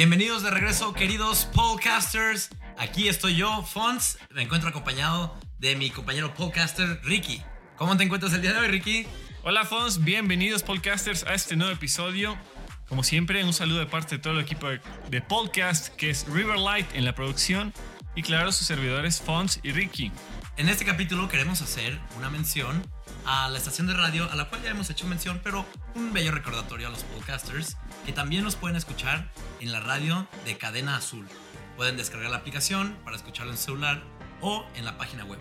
Bienvenidos de regreso, queridos podcasters. Aquí estoy yo, Fons. Me encuentro acompañado de mi compañero podcaster, Ricky. ¿Cómo te encuentras el día de hoy, Ricky? Hola, Fons. Bienvenidos, podcasters, a este nuevo episodio. Como siempre, un saludo de parte de todo el equipo de, podcast, que es Riverlight en la producción, y claro, sus servidores, Fons y Ricky. En este capítulo queremos hacer una mención a la estación de radio a la cual ya hemos hecho mención, pero un bello recordatorio a los podcasters que también nos pueden escuchar en la radio de Cadena Azul. Pueden descargar la aplicación para escucharlo en celular o en la página web.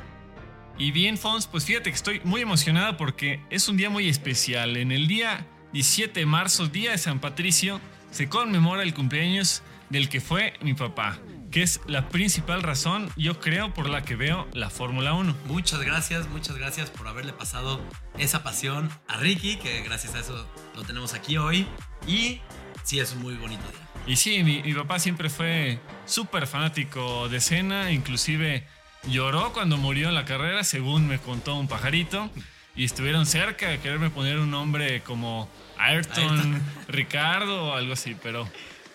Y bien, Fons, pues fíjate que estoy muy emocionado porque es un día muy especial. En el día 17 de marzo, día de San Patricio, se conmemora el cumpleaños del que fue mi papá, que es la principal razón, yo creo, por la que veo la Fórmula 1. Muchas gracias, muchas gracias por haberle pasado esa pasión a Ricky, que gracias a eso lo tenemos aquí hoy. Y sí, es un muy bonito día. Y sí, mi, mi papá siempre fue súper fanático de Senna, inclusive lloró cuando murió en la carrera, según me contó un pajarito, y estuvieron cerca de quererme poner un nombre como Ayrton, Ayrton. Ricardo o algo así, pero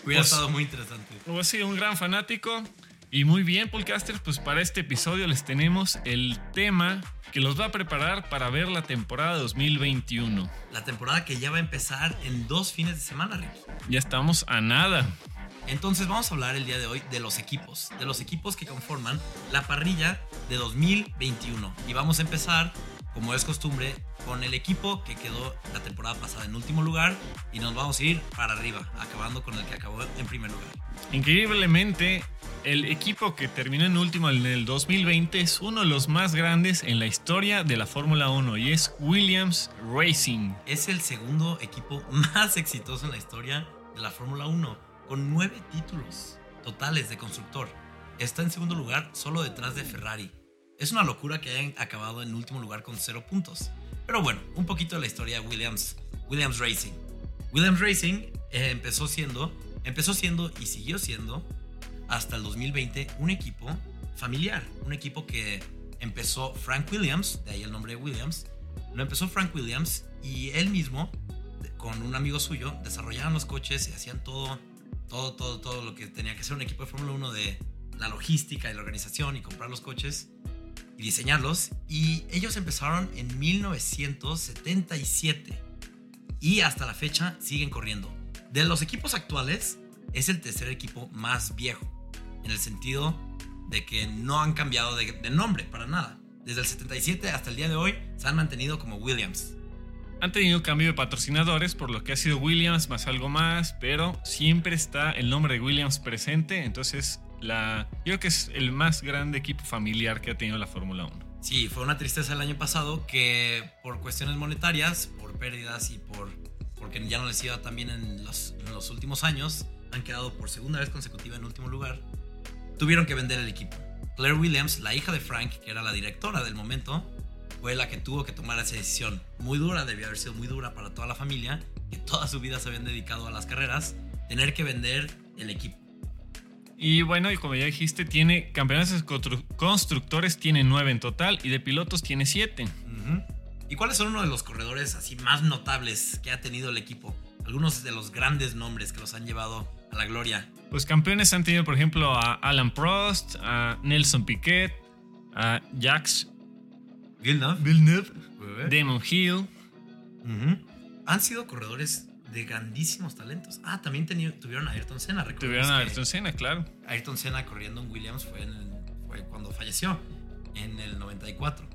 Hubiera Pues- estado muy interesante. pues sí, un gran fanático. Y muy bien, podcasters, pues para este episodio les tenemos el tema que los va a preparar para ver la temporada 2021. La temporada que ya va a empezar en dos fines de semana, Ricky. Ya estamos a nada. Entonces vamos a hablar el día de hoy de los equipos, de los equipos que conforman la parrilla de 2021. Y vamos a empezar, como es costumbre, con el equipo que quedó la temporada pasada en último lugar y nos vamos a ir para arriba, acabando con el que acabó en primer lugar. Increíblemente, el equipo que terminó en último en el 2020 es uno de los más grandes en la historia de la Fórmula 1 y es Williams Racing. Es el segundo equipo más exitoso en la historia de la Fórmula 1, con nueve títulos totales de constructor. Está en segundo lugar solo detrás de Ferrari. Es una locura que hayan acabado en último lugar con cero puntos. Pero bueno, un poquito de la historia de Williams, Williams Racing. Williams Racing eh, empezó siendo, empezó siendo y siguió siendo hasta el 2020 un equipo familiar, un equipo que empezó Frank Williams, de ahí el nombre de Williams, lo empezó Frank Williams y él mismo, con un amigo suyo, desarrollaban los coches y hacían todo, todo, todo, todo lo que tenía que ser un equipo de Fórmula 1 de la logística y la organización y comprar los coches y diseñarlos. Y ellos empezaron en 1977 y hasta la fecha siguen corriendo. De los equipos actuales, es el tercer equipo más viejo, en el sentido de que no han cambiado de, nombre para nada. Desde el 77 hasta el día de hoy se han mantenido como Williams. Han tenido cambio de patrocinadores, por lo que ha sido Williams más algo más, pero siempre está el nombre de Williams presente, entonces yo creo que es el más grande equipo familiar que ha tenido la Fórmula 1. Sí, fue una tristeza el año pasado que por cuestiones monetarias, por pérdidas y por porque ya no les iba tan bien en los, en los últimos años, han quedado por segunda vez consecutiva en último lugar. Tuvieron que vender el equipo. Claire Williams, la hija de Frank, que era la directora del momento, fue la que tuvo que tomar esa decisión. Muy dura, debió haber sido muy dura para toda la familia, que toda su vida se habían dedicado a las carreras, tener que vender el equipo. Y bueno, y como ya dijiste, tiene campeonatos constructores, tiene nueve en total, y de pilotos tiene siete. ¿Y cuáles son uno de los corredores así más notables que ha tenido el equipo? Algunos de los grandes nombres que los han llevado a la gloria. Los campeones han tenido, por ejemplo, a Alan Prost, a Nelson Piquet, a Jacques Villeneuve. Villeneuve, Damon Hill. Ujú. Han sido corredores de grandísimos talentos. Ah, también tuvieron a Ayrton Senna. Tuvieron a Ayrton Senna, claro. Ayrton Senna corriendo en Williams fue, en el- fue cuando falleció, en el 94.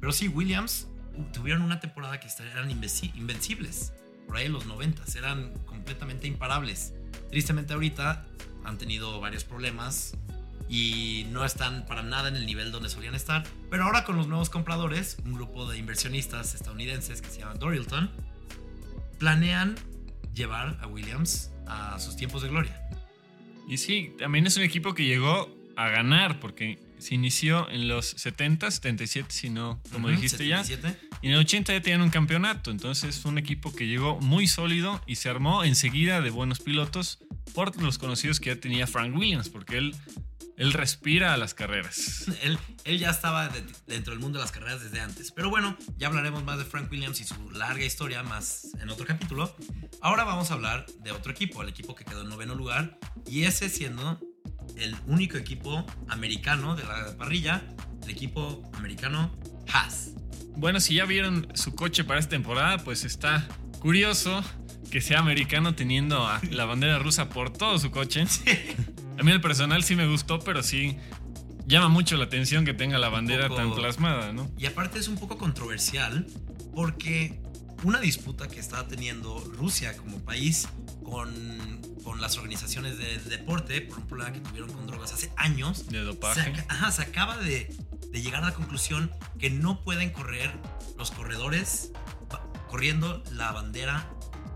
Pero sí, Williams uh, tuvieron una temporada que eran invenci- invencibles. Por ahí en los 90 eran completamente imparables. Tristemente ahorita han tenido varios problemas y no están para nada en el nivel donde solían estar. Pero ahora con los nuevos compradores, un grupo de inversionistas estadounidenses que se llama Dorilton, planean llevar a Williams a sus tiempos de gloria. Y sí, también es un equipo que llegó a ganar, porque se inició en los 70, 77, si no, como dijiste ya. 77. Y en el 80 ya tenían un campeonato. Entonces fue un equipo que llegó muy sólido y se armó enseguida de buenos pilotos por los conocidos que ya tenía Frank Williams, porque él Él respira a las carreras. Él, él ya estaba de- dentro del mundo de las carreras desde antes. Pero bueno, ya hablaremos más de Frank Williams y su larga historia más en otro capítulo. Ahora vamos a hablar de otro equipo, el equipo que quedó en noveno lugar. Y ese siendo el único equipo americano de la parrilla, el equipo americano Haas. Bueno, si ya vieron su coche para esta temporada, pues está curioso que sea americano teniendo a la bandera rusa por todo su coche. A mí el personal sí me gustó, pero sí llama mucho la atención que tenga la bandera poco- tan plasmada, ¿no? Y aparte es un poco controversial porque una disputa que está teniendo Rusia como país con, con las organizaciones de deporte por un problema que tuvieron con drogas hace años, De dopaje. ajá, se acaba de, de llegar a la conclusión que no pueden correr los corredores corriendo la bandera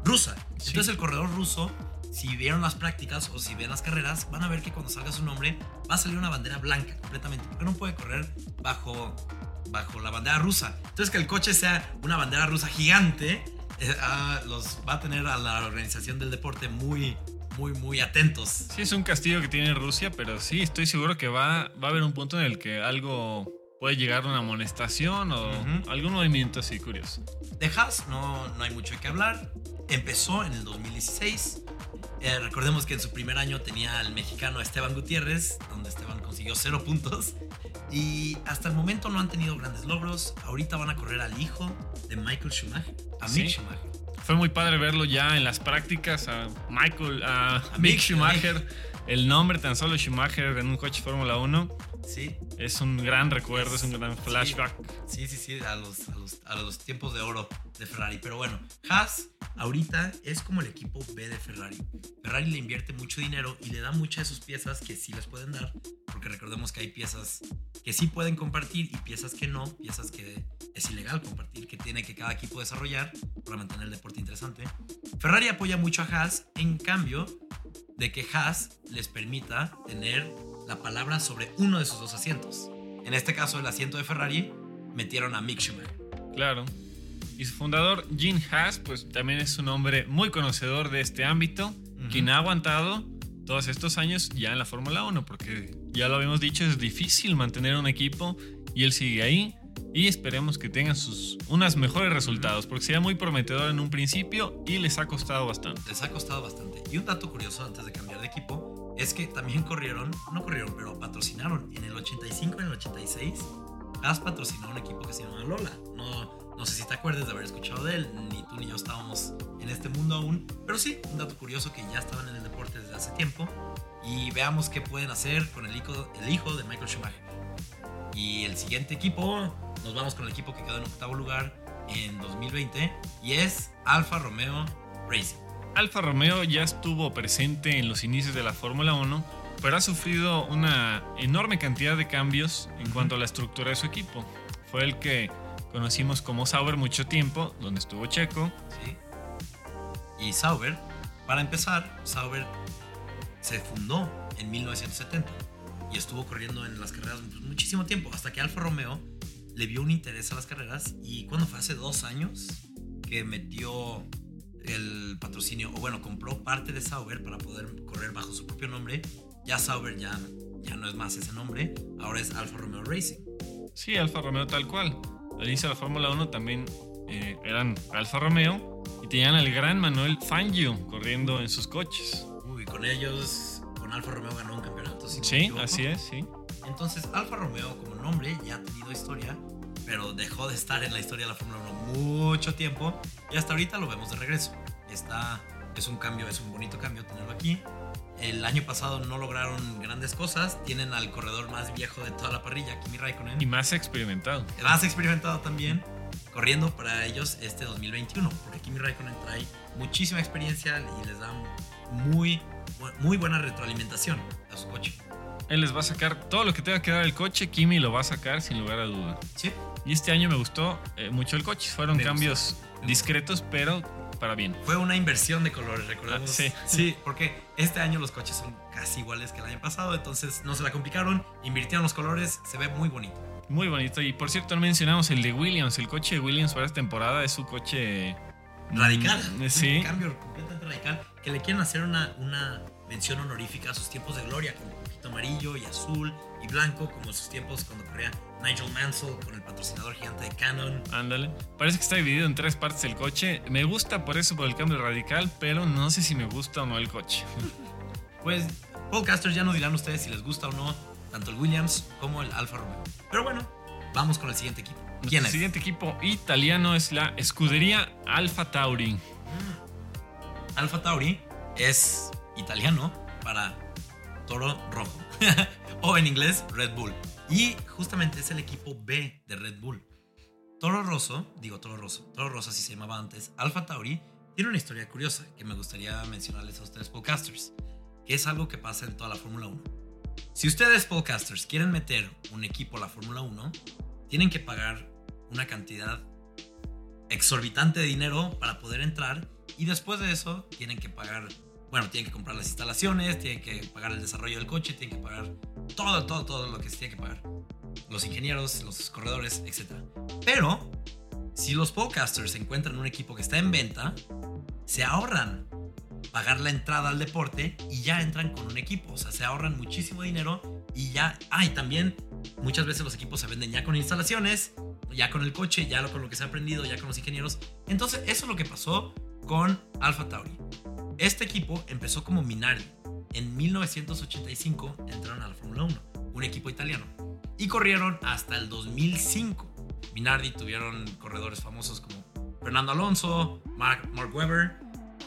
rusa. Sí. Entonces el corredor ruso, si vieron las prácticas o si ven las carreras, van a ver que cuando salga su nombre va a salir una bandera blanca completamente, porque no puede correr bajo, bajo la bandera rusa. Entonces que el coche sea una bandera rusa gigante, eh, ah, los va a tener a la organización del deporte muy, muy, muy atentos. Sí, es un castigo que tiene Rusia, pero sí, estoy seguro que va, va a haber un punto en el que algo puede llegar a una amonestación o algún movimiento así curioso. De Haas no, no hay mucho que hablar. Empezó en el 2016. Eh, recordemos que en su primer año tenía al mexicano Esteban Gutiérrez, donde Esteban consiguió cero puntos. Y hasta el momento no han tenido grandes logros. Ahorita van a correr al hijo de Michael Schumacher, a Mick Sí. Schumacher. Fue muy padre verlo ya en las prácticas a Michael, a, A Mick Mick, Schumacher. El nombre tan solo Schumacher en un coche Fórmula 1 Sí, es un gran recuerdo, es un gran flashback. sí, sí, sí, a los, a los, a los tiempos de oro de Ferrari. Pero bueno, Haas ahorita es como el equipo B de Ferrari. Ferrari le invierte mucho dinero y le da muchas de sus piezas que sí les pueden dar, porque recordemos que hay piezas que sí pueden compartir y piezas que no, piezas que es ilegal compartir, que tiene que cada equipo desarrollar para mantener el deporte interesante. Ferrari apoya mucho a Haas en cambio de que Haas les permita tener la palabra sobre uno de sus dos asientos. En este caso, el asiento de Ferrari metieron a Mick Schumacher. Claro. Y su fundador, Gene Haas, pues también es un hombre muy conocedor de este ámbito, quien ha aguantado todos estos años ya en la Fórmula 1, porque ya lo habíamos dicho, es difícil mantener un equipo y él sigue ahí. Y esperemos que tengan sus unos mejores resultados, porque sería muy prometedor en un principio y les ha costado bastante. Les ha costado bastante. Y un dato curioso antes de cambiar de equipo es que también corrieron, no corrieron, pero patrocinaron. En el 85 y en el 86, Haas patrocinó un equipo que se llama Lola. No, no sé si te acuerdas de haber escuchado de él, ni tú ni yo estábamos en este mundo aún. Pero sí, un dato curioso que ya estaban en el deporte desde hace tiempo. Y veamos qué pueden hacer con el hijo, el hijo de Michael Schumacher. Y el siguiente equipo, nos vamos con el equipo que quedó en octavo lugar en 2020 y es Alfa Romeo Racing. Alfa Romeo ya estuvo presente en los inicios de la Fórmula 1, pero ha sufrido una enorme cantidad de cambios en cuanto a la estructura de su equipo. Fue el que conocimos como Sauber mucho tiempo, donde estuvo Checo. ¿sí? Y Sauber, para empezar, Sauber se fundó en 1970 y estuvo corriendo en las carreras muchísimo tiempo, hasta que Alfa Romeo le vio un interés a las carreras y cuando fue hace dos años que metió el patrocinio, o bueno, compró parte de Sauber para poder correr bajo su propio nombre, ya Sauber ya, ya no es más ese nombre, ahora es Alfa Romeo Racing. Sí, Alfa Romeo tal cual. Al inicio de la Fórmula 1 también eh, eran Alfa Romeo y tenían al gran Manuel Fangio corriendo en sus coches. Uy, con ellos, con Alfa Romeo ganó un campeonato. si Sí, así es, sí. Entonces, Alfa Romeo como nombre ya ha tenido historia, pero dejó de estar en la historia de la Fórmula 1 mucho tiempo y hasta ahorita lo vemos de regreso. Está, es un cambio, es un bonito cambio tenerlo aquí. El año pasado no lograron grandes cosas. Tienen al corredor más viejo de toda la parrilla, Kimi Raikkonen. Y más experimentado. más experimentado también, corriendo para ellos este 2021, porque Kimi Raikkonen trae muchísima experiencia y les da muy, muy buena retroalimentación a su coche. Él les va a sacar todo lo que tenga que dar el coche, Kimi lo va a sacar sin lugar a duda. Sí, Y este año me gustó eh, mucho el coche. Fueron Me cambios discretos, pero para bien. fue una inversión de colores, recordemos. Ah, sí. sí, porque este año los coches son casi iguales que el año pasado, entonces no se la complicaron, invirtieron los colores, se ve muy bonito. Muy bonito. Y por cierto, no mencionamos el de Williams. El coche de Williams para esta temporada es su coche Radical. Mm, Sí. Un cambio completamente radical. Que le quieren hacer una, una mención honorífica a sus tiempos de gloria, como un poquito amarillo y azul y blanco, como sus tiempos cuando corría Nigel Mansell con el patrocinador gigante de Canon. Ándale. Parece que está dividido en tres partes el coche. Me gusta por eso, por el cambio radical, pero no sé si me gusta o no el coche. Pues, podcasters ya nos dirán ustedes si les gusta o no tanto el Williams como el Alfa Romeo. Pero bueno, vamos con el siguiente equipo. ¿Quién el es? siguiente equipo italiano es la escudería Alfa Tauri. Alfa Tauri es italiano para toro rojo. o en inglés, Red Bull. Y justamente es el equipo B de Red Bull. Toro Rosso, digo Toro Rosso, Toro Rosso así se llamaba antes, Alfa Tauri, tiene una historia curiosa que me gustaría mencionarles a ustedes podcasters, que es algo que pasa en toda la Fórmula 1. Si ustedes podcasters quieren meter un equipo a la Fórmula 1, tienen que pagar una cantidad exorbitante de dinero para poder entrar y después de eso tienen que pagar, bueno, tienen que comprar las instalaciones, tienen que pagar el desarrollo del coche, tienen que pagar todo, todo, todo lo que se tiene que pagar. Los ingenieros, los corredores, etc. Pero, si los podcasters encuentran un equipo que está en venta, se ahorran pagar la entrada al deporte y ya entran con un equipo. O sea, se ahorran muchísimo dinero y ya... Ah, y también muchas veces los equipos se venden ya con instalaciones, ya con el coche, ya con lo que se ha aprendido, ya con los ingenieros. Entonces, eso es lo que pasó con Alfa Tauri. Este equipo empezó como Minardi. En 1985 entraron a la Fórmula 1, un equipo italiano. Y corrieron hasta el 2005. Minardi tuvieron corredores famosos como Fernando Alonso, Mark, Mark Webber,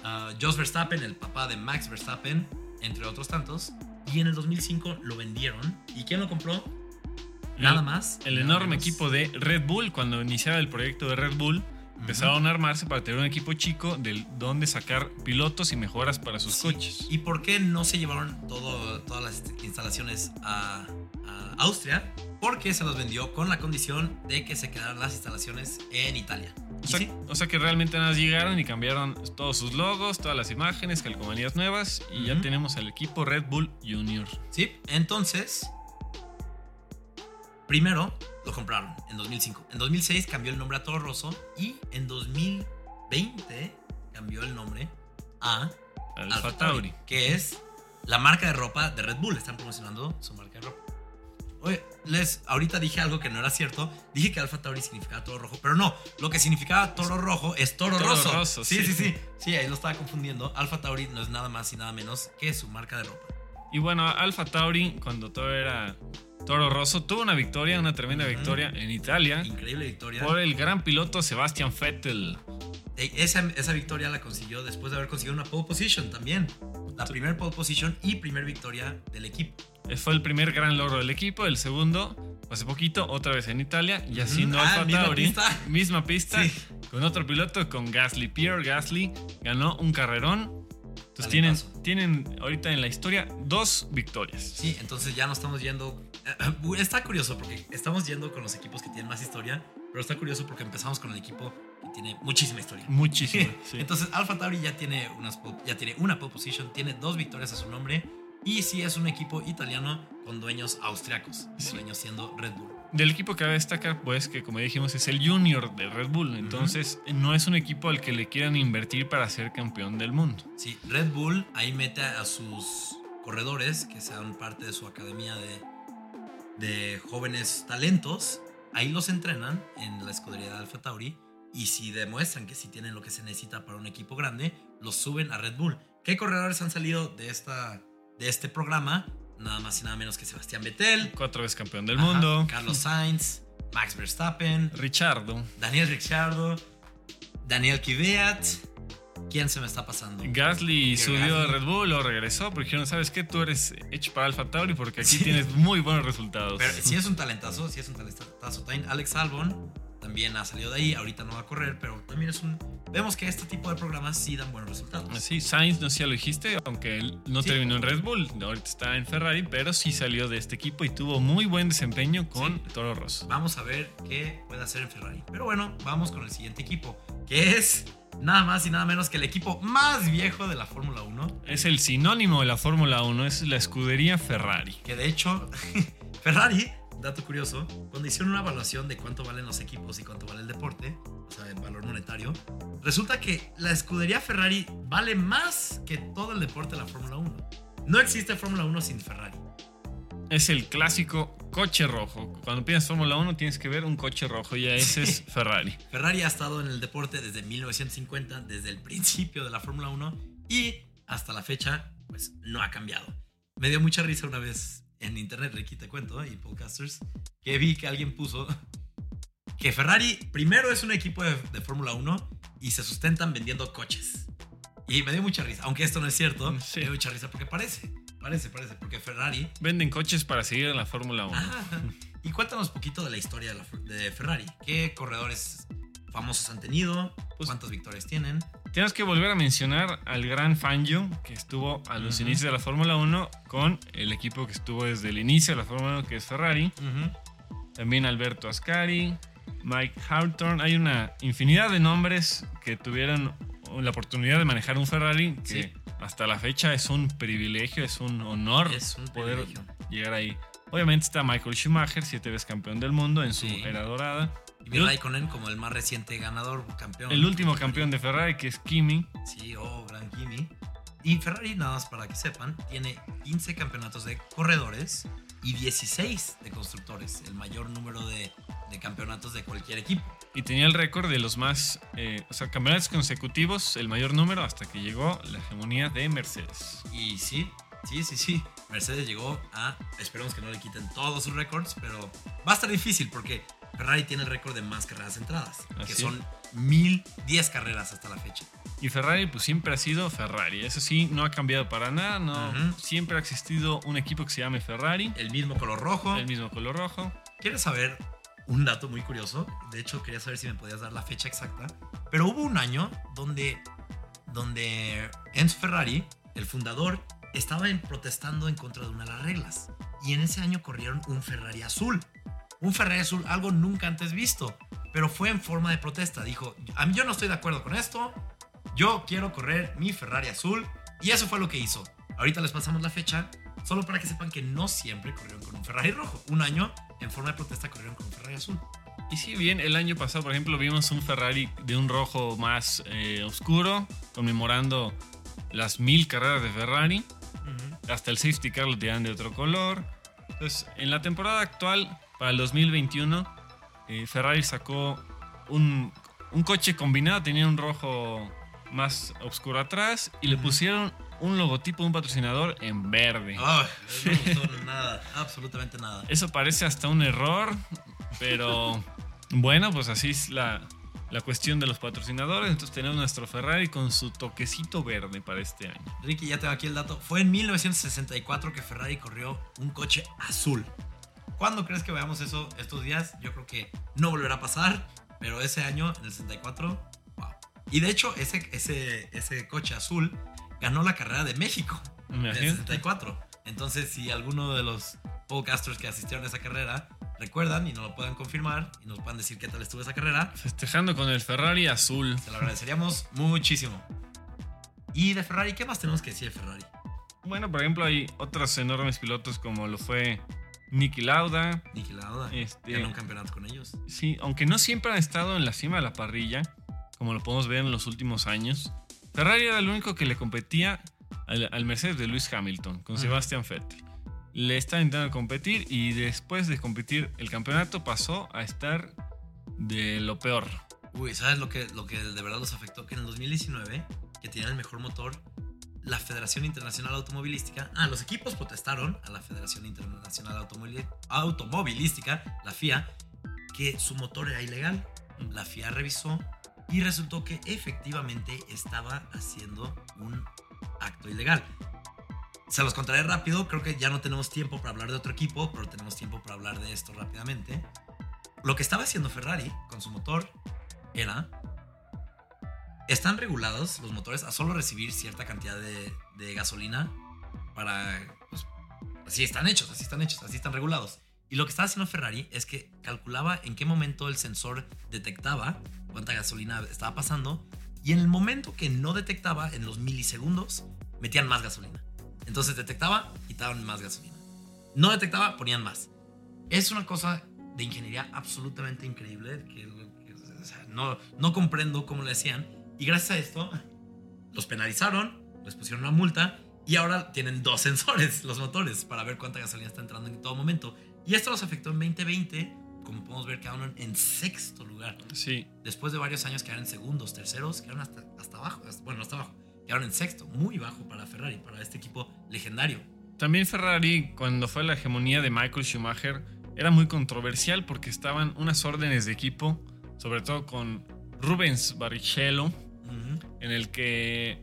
uh, Jos Verstappen, el papá de Max Verstappen, entre otros tantos. Y en el 2005 lo vendieron. ¿Y quién lo compró? Nada más. El enorme menos. equipo de Red Bull, cuando iniciaba el proyecto de Red Bull, empezaron a armarse para tener un equipo chico del donde sacar pilotos y mejoras para sus Sí. coches. ¿Y por qué no se llevaron todo, todas las instalaciones a, a Austria? Porque se los vendió con la condición de que se quedaran las instalaciones en Italia. O sea, sí, o sea que realmente nada más llegaron y cambiaron todos sus logos, todas las imágenes, calcomanías nuevas y ya tenemos al equipo Red Bull Junior. sí, entonces, primero lo compraron en 2005. En 2006 cambió el nombre a Toro Rosso y en 2020 cambió el nombre a Alfa Alfa Tauri. Que es la marca de ropa de Red Bull. Están promocionando su marca de ropa. Oye, les, ahorita dije algo que no era cierto. Dije que Alfa Tauri significaba toro rojo, pero no. Lo que significaba toro rojo es toro, Toro rosso. rosso, sí, sí. sí, sí. Sí, ahí lo estaba confundiendo. Alfa Tauri no es nada más y nada menos que su marca de ropa. Y bueno, Alfa Tauri, cuando todo era Toro Rosso, tuvo una victoria, una tremenda victoria en Italia Increíble victoria. por el gran piloto Sebastian Vettel. Esa, esa victoria la consiguió después de haber conseguido una pole position también. La primer pole position y primer victoria del equipo. Eh, Fue el primer gran logro del equipo. El segundo, hace poquito, otra vez en Italia, y haciendo Ah, Alfa misma Tauri. pista. Misma pista. Sí. Con otro piloto, con Gasly. Pierre Gasly ganó un carrerón. Entonces tienen, tienen ahorita en la historia dos victorias. Sí, entonces ya no estamos yendo. Está curioso porque estamos yendo con los equipos que tienen más historia, pero está curioso porque empezamos con el equipo que tiene muchísima historia. Muchísimo. sí. Entonces Alfa Tauri ya tiene, unas, ya tiene una pole position, tiene dos victorias a su nombre y sí es un equipo italiano con dueños austriacos, Sí. dueños siendo Red Bull. Del equipo que cabe destacar, pues, que como dijimos, es el Junior de Red Bull. Entonces, no es un equipo al que le quieran invertir para ser campeón del mundo. Sí, Red Bull ahí mete a sus corredores que sean parte de su academia de, de jóvenes talentos. Ahí los entrenan en la escudería de Alfa Tauri. Y si demuestran que sí tienen lo que se necesita para un equipo grande, los suben a Red Bull. ¿Qué corredores han salido de, esta, de este programa? Nada más y nada menos que Sebastián Vettel, Cuatro veces campeón del ajá, mundo. Carlos Sainz, Max Verstappen, Richardo. Daniel Ricciardo, Daniel Kvyat. ¿Quién se me está pasando? Gasly subió a Gasly- Red Bull o regresó porque dijeron, ¿sabes qué? Tú eres hecho para Alfa Tauri porque aquí Sí. tienes muy buenos resultados. Pero sí es un talentazo, sí es un talentazo. Alex Albon también ha salido de ahí. Ahorita no va a correr, pero también es un. Vemos que este tipo de programas sí dan buenos resultados. Sí, Sainz, no sé si lo dijiste, aunque él no Sí. terminó en Red Bull, ahorita está en Ferrari, pero sí salió de este equipo y tuvo muy buen desempeño con Toro Rosso. Vamos a ver qué puede hacer en Ferrari. Pero bueno, vamos con el siguiente equipo, que es nada más y nada menos que el equipo más viejo de la Fórmula 1. Es el sinónimo de la Fórmula 1, es la escudería Ferrari. Que de hecho, Ferrari, dato curioso, cuando hicieron una evaluación de cuánto valen los equipos y cuánto vale el deporte, o sea, el valor monetario, resulta que la escudería Ferrari vale más que todo el deporte de la Fórmula 1. No existe Fórmula 1 sin Ferrari. Es el clásico coche rojo. Cuando piensas Fórmula 1 tienes que ver un coche rojo y ese es Ferrari. Ferrari ha estado en el deporte desde 1950, desde el principio de la Fórmula 1 y hasta la fecha, pues no ha cambiado. Me dio mucha risa una vez en internet, Ricky, te cuento, y podcasters, que vi que alguien puso que Ferrari primero es un equipo de, de Fórmula 1 y se sustentan vendiendo coches. Y me dio mucha risa, aunque esto no es cierto, Sí. me dio mucha risa porque parece, parece, parece, porque Ferrari... Venden coches para seguir en la Fórmula 1. Ah, y cuéntanos poquito de la historia de, la- de Ferrari. ¿Qué corredores famosos han tenido? Pues- ¿Cuántas victorias tienen? Tenemos que volver a mencionar al gran Fangio que estuvo a los Ujú. inicios de la Fórmula 1 con el equipo que estuvo desde el inicio de la Fórmula 1 que es Ferrari. También Alberto Ascari, Mike Hawthorne. Hay una infinidad de nombres que tuvieron la oportunidad de manejar un Ferrari que Sí. hasta la fecha es un privilegio, es un honor Es un poder privilegio. llegar ahí. Obviamente está Michael Schumacher, siete veces campeón del mundo en su Sí. era dorada. Y Raikkonen como el más reciente ganador, campeón. el último campeón de Ferrari que es Kimi. Sí, oh, gran Kimi. Y Ferrari, nada más para que sepan, tiene 15 campeonatos de corredores y 16 de constructores, el mayor número de, de campeonatos de cualquier equipo. Y tenía el récord de los más, eh, o sea, campeonatos consecutivos, el mayor número hasta que llegó la hegemonía de Mercedes. Y sí, sí, sí, sí. Mercedes llegó a. Esperemos que no le quiten todos sus récords, pero va a estar difícil porque Ferrari tiene el récord de más carreras centradas, Así que son 1010 carreras hasta la fecha. Y Ferrari, pues siempre ha sido Ferrari. Eso sí, no ha cambiado para nada. No. Siempre ha existido un equipo que se llame Ferrari, El mismo color rojo. el mismo color rojo. ¿Quieres saber un dato muy curioso? De hecho, quería saber si me podías dar la fecha exacta. Pero hubo un año donde, donde Enzo Ferrari, el fundador, estaba protestando en contra de una de las reglas. Y en ese año corrieron un Ferrari azul. Un Ferrari azul, algo nunca antes visto. Pero fue en forma de protesta. Dijo, a mí yo no estoy de acuerdo con esto. Yo quiero correr mi Ferrari azul. Y eso fue lo que hizo. Ahorita les pasamos la fecha. Solo para que sepan que no siempre corrieron con un Ferrari rojo. Un año, en forma de protesta, corrieron con un Ferrari azul. Y si bien el año pasado, por ejemplo, vimos un Ferrari de un rojo más eh, oscuro, conmemorando las mil carreras de Ferrari. Hasta el safety car lo tenían de otro color. Entonces, en la temporada actual, para el 2021, eh, Ferrari sacó un, un coche combinado, tenía un rojo más oscuro atrás y le pusieron un logotipo de un patrocinador en verde. Ay, no me gustó nada, absolutamente nada. Eso parece hasta un error, pero bueno, pues así es la, la cuestión de los patrocinadores. Entonces tenemos nuestro Ferrari con su toquecito verde para este año. Ricky, ya tengo aquí el dato. Fue en 1964 que Ferrari corrió un coche azul. ¿Cuándo crees que veamos eso estos días? Yo creo que no volverá a pasar, pero ese año, en el 64, wow. Y de hecho, ese, ese, ese coche azul ganó la carrera de México en el Imagínate. 64. Entonces, si alguno de los podcasters que asistieron a esa carrera recuerdan y nos lo puedan confirmar y nos puedan decir qué tal estuvo esa carrera, Festejando con el Ferrari azul. se lo agradeceríamos muchísimo. Y de Ferrari, ¿qué más tenemos que decir de Ferrari? Bueno, por ejemplo, hay otros enormes pilotos como lo fue Niki Lauda. Este- ganó un campeonato con ellos. Sí, aunque no siempre han estado en la cima de la parrilla, como lo podemos ver en los últimos años. Ferrari era el único que le competía al, al Mercedes de Lewis Hamilton, con. Sebastian Vettel. Le estaba intentando competir y después de competir el campeonato pasó a estar de lo peor. Uy, ¿sabes lo que, lo que de verdad los afectó? Que en el 2019, que tenían el mejor motor, la Federación Internacional Automovilística, ah, los equipos protestaron a la Federación Internacional Automovilística, la FIA, que su motor era ilegal. La FIA revisó y resultó que efectivamente estaba haciendo un acto ilegal. Se los contaré rápido, creo que ya no tenemos tiempo para hablar de otro equipo, pero tenemos tiempo para hablar de esto rápidamente. Lo que estaba haciendo Ferrari con su motor era... Están regulados los motores a solo recibir cierta cantidad de, de gasolina para... Pues, así están hechos, así están hechos, así están regulados. Y lo que estaba haciendo Ferrari es que calculaba en qué momento el sensor detectaba cuánta gasolina estaba pasando y en el momento que no detectaba, en los milisegundos, metían más gasolina. Entonces detectaba, quitaban más gasolina. No detectaba, ponían más. Es una cosa de ingeniería absolutamente increíble que, que, o sea, no, no comprendo cómo le hacían. Y gracias a esto, los penalizaron, les pusieron una multa Y ahora tienen dos sensores, los motores, para ver cuánta gasolina está entrando en todo momento. Y esto los afectó en 2020. Como podemos ver, quedaron en sexto lugar. Sí. Después de varios años quedaron en segundos, terceros, quedaron hasta, hasta abajo. Bueno, hasta abajo. Quedaron en sexto, muy bajo para Ferrari, para este equipo legendario. También Ferrari, cuando fue la hegemonía de Michael Schumacher, era muy controversial porque estaban unas órdenes de equipo, sobre todo con Rubens Barrichello, en el que,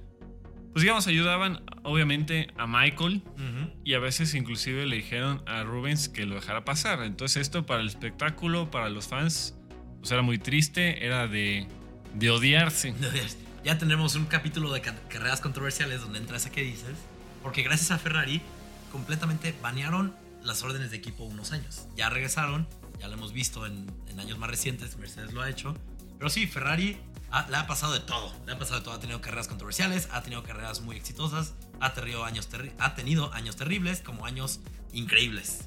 pues digamos, ayudaban obviamente a Michael y a veces inclusive le dijeron a Rubens que lo dejara pasar. Entonces esto para el espectáculo, para los fans, pues era muy triste, era de, de odiarse. Ya tendremos un capítulo de carreras controversiales donde entra esa que dices, porque gracias a Ferrari completamente banearon las órdenes de equipo unos años. Ya regresaron, ya lo hemos visto en, en años más recientes, Mercedes lo ha hecho. Pero sí, Ferrari le ha pasado de todo. Le ha pasado de todo. Ha tenido carreras controversiales, ha tenido carreras muy exitosas, ha tenido años, ha tenido años terribles como años increíbles.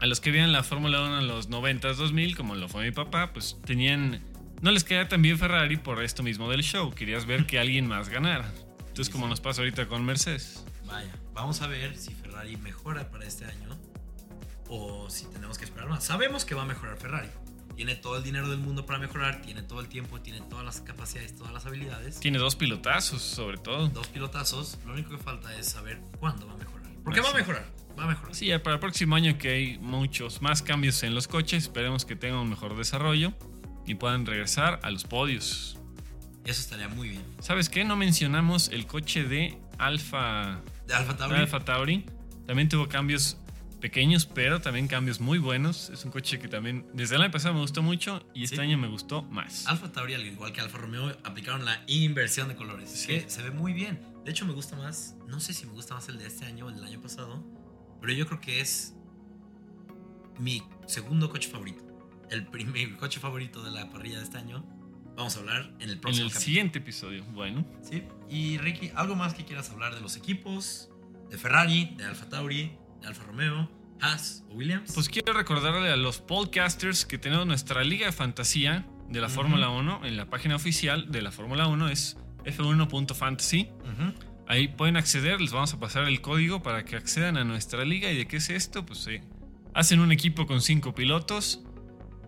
A los que veían la Fórmula 1 en los 90s, 2000, como lo fue mi papá, pues tenían... No les queda tan bien Ferrari por esto mismo del show. Querías ver que alguien más ganara. Entonces, como nos pasa ahorita con Mercedes. Vaya, vamos a ver si Ferrari mejora para este año o si tenemos que esperar más. Sabemos que va a mejorar Ferrari. Tiene todo el dinero del mundo para mejorar, tiene todo el tiempo, tiene todas las capacidades, todas las habilidades. Tiene dos pilotazos, sobre todo. Dos pilotazos. Lo único que falta es saber cuándo va a mejorar. Porque va a mejorar, va a mejorar. Sí, para el próximo año que hay muchos más cambios en los coches, esperemos que tengan un mejor desarrollo y puedan regresar a los podios. Eso estaría muy bien. ¿Sabes qué? No mencionamos el coche de Alfa. De Alfa Tauri. De Alfa Tauri. También tuvo cambios pequeños, pero también cambios muy buenos. Es un coche que también desde el año pasado me gustó mucho y este año me gustó más. Alfa Tauri, al igual que Alfa Romeo, aplicaron la inversión de colores, que se ve muy bien. De hecho, me gusta más, no sé si me gusta más el de este año o el del año pasado, pero yo creo que es mi segundo coche favorito. El primer coche favorito de la parrilla de este año. Vamos a hablar en el próximo En el siguiente episodio, bueno. Sí, y Ricky, ¿algo más que quieras hablar de los equipos? De Ferrari, de Alfa Tauri, Alfa Romeo, Haas o Williams. Pues quiero recordarle a los podcasters que tenemos nuestra liga de fantasía de la Fórmula 1 en la página oficial de la Fórmula 1 es f1.fantasy. Ahí pueden acceder, les vamos a pasar el código para que accedan a nuestra liga. ¿Y de qué es esto? Pues sí. hacen un equipo con cinco pilotos,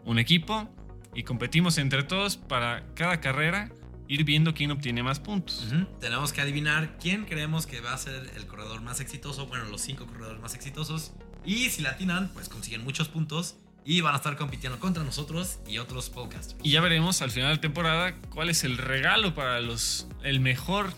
un equipo, y competimos entre todos para cada carrera ir viendo quién obtiene más puntos. Tenemos que adivinar quién creemos que va a ser el corredor más exitoso, bueno, los cinco corredores más exitosos. Y si la atinan, pues consiguen muchos puntos y van a estar compitiendo contra nosotros y otros podcasters. Y ya veremos al final de temporada cuál es el regalo para los el mejor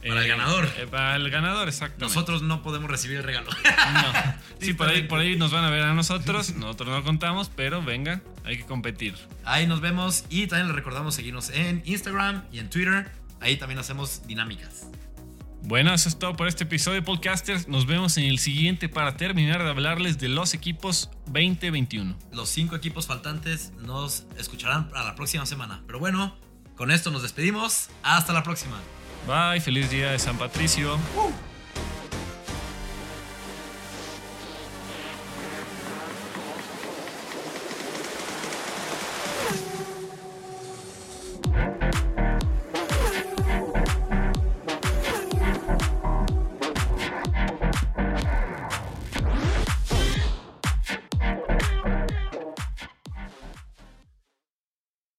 para el eh, ganador. Eh, para el ganador, exacto. Nosotros no podemos recibir el regalo. no. Sí, por ahí, por ahí nos van a ver a nosotros. Nosotros no contamos, pero venga, hay que competir. Ahí nos vemos y también les recordamos seguirnos en Instagram y en Twitter. Ahí también hacemos dinámicas. Bueno, eso es todo por este episodio de Podcasters. Nos vemos en el siguiente para terminar de hablarles de los equipos 2021. Los cinco equipos faltantes nos escucharán para la próxima semana. Pero bueno, con esto nos despedimos. Hasta la próxima. Bye, feliz día de San Patricio. Uh.